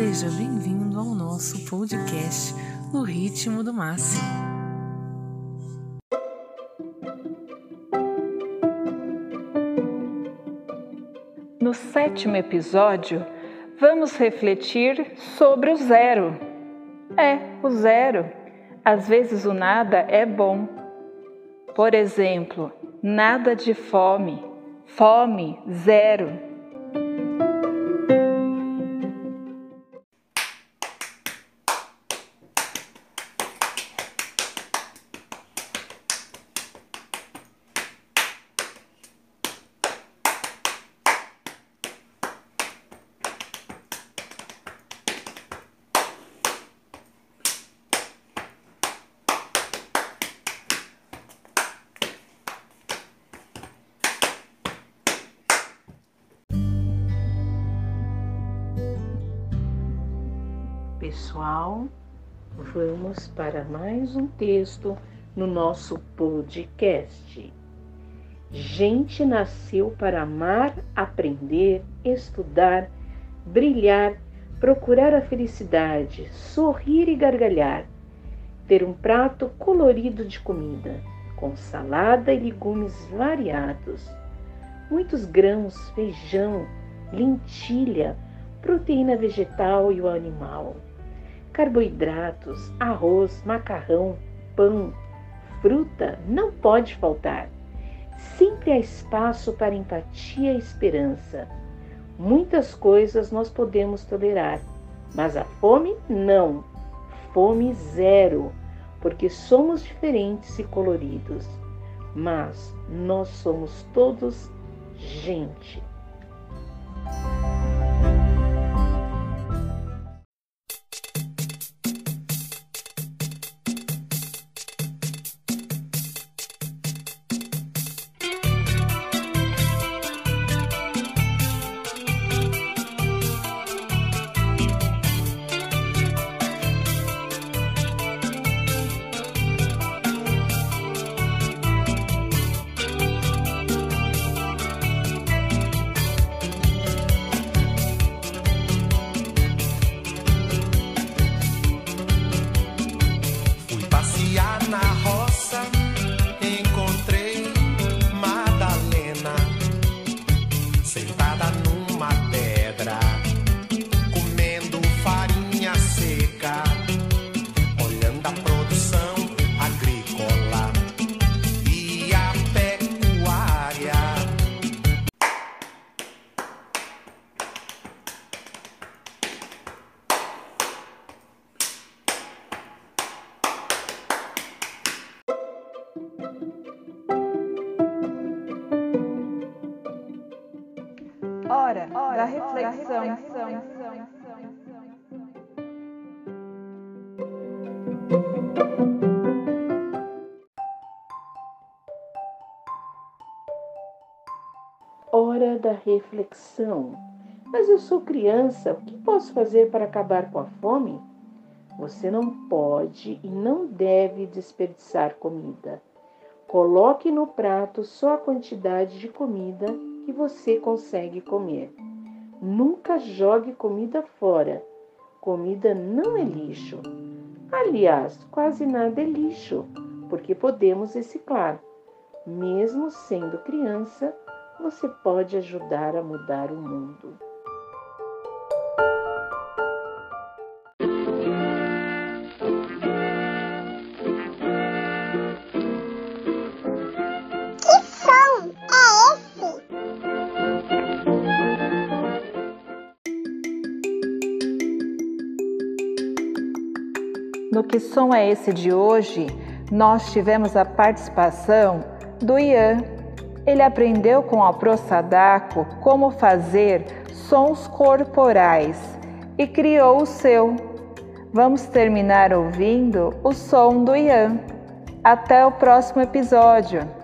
Seja bem-vindo ao nosso podcast No Ritmo do Máximo. No sétimo episódio, vamos refletir sobre o zero. É, o zero. Às vezes o nada é bom. Por exemplo, nada de fome. Fome zero. Pessoal, vamos para mais um texto no nosso podcast. Gente nasceu para amar, aprender, estudar, brilhar, procurar a felicidade, sorrir e gargalhar, ter um prato colorido de comida, com salada e legumes variados, muitos grãos, feijão, lentilha, proteína vegetal e o animal carboidratos, arroz, macarrão, pão, fruta não pode faltar. Sempre há espaço para empatia e esperança. Muitas coisas nós podemos tolerar, mas a fome não. Fome zero, porque somos diferentes e coloridos, mas nós somos todos gente. Da reflexão. Hora da reflexão. Mas eu sou criança, o que posso fazer para acabar com a fome? Você não pode e não deve desperdiçar comida. Coloque no prato só a quantidade de comida que você consegue comer. Nunca jogue comida fora. Comida não é lixo. Aliás, quase nada é lixo, porque podemos reciclar. Mesmo sendo criança, você pode ajudar a mudar o mundo. No Que Som é Esse de hoje, nós tivemos a participação do Ian. Ele aprendeu com a Pro Sadako como fazer sons corporais e criou o seu. Vamos terminar ouvindo o som do Ian. Até o próximo episódio!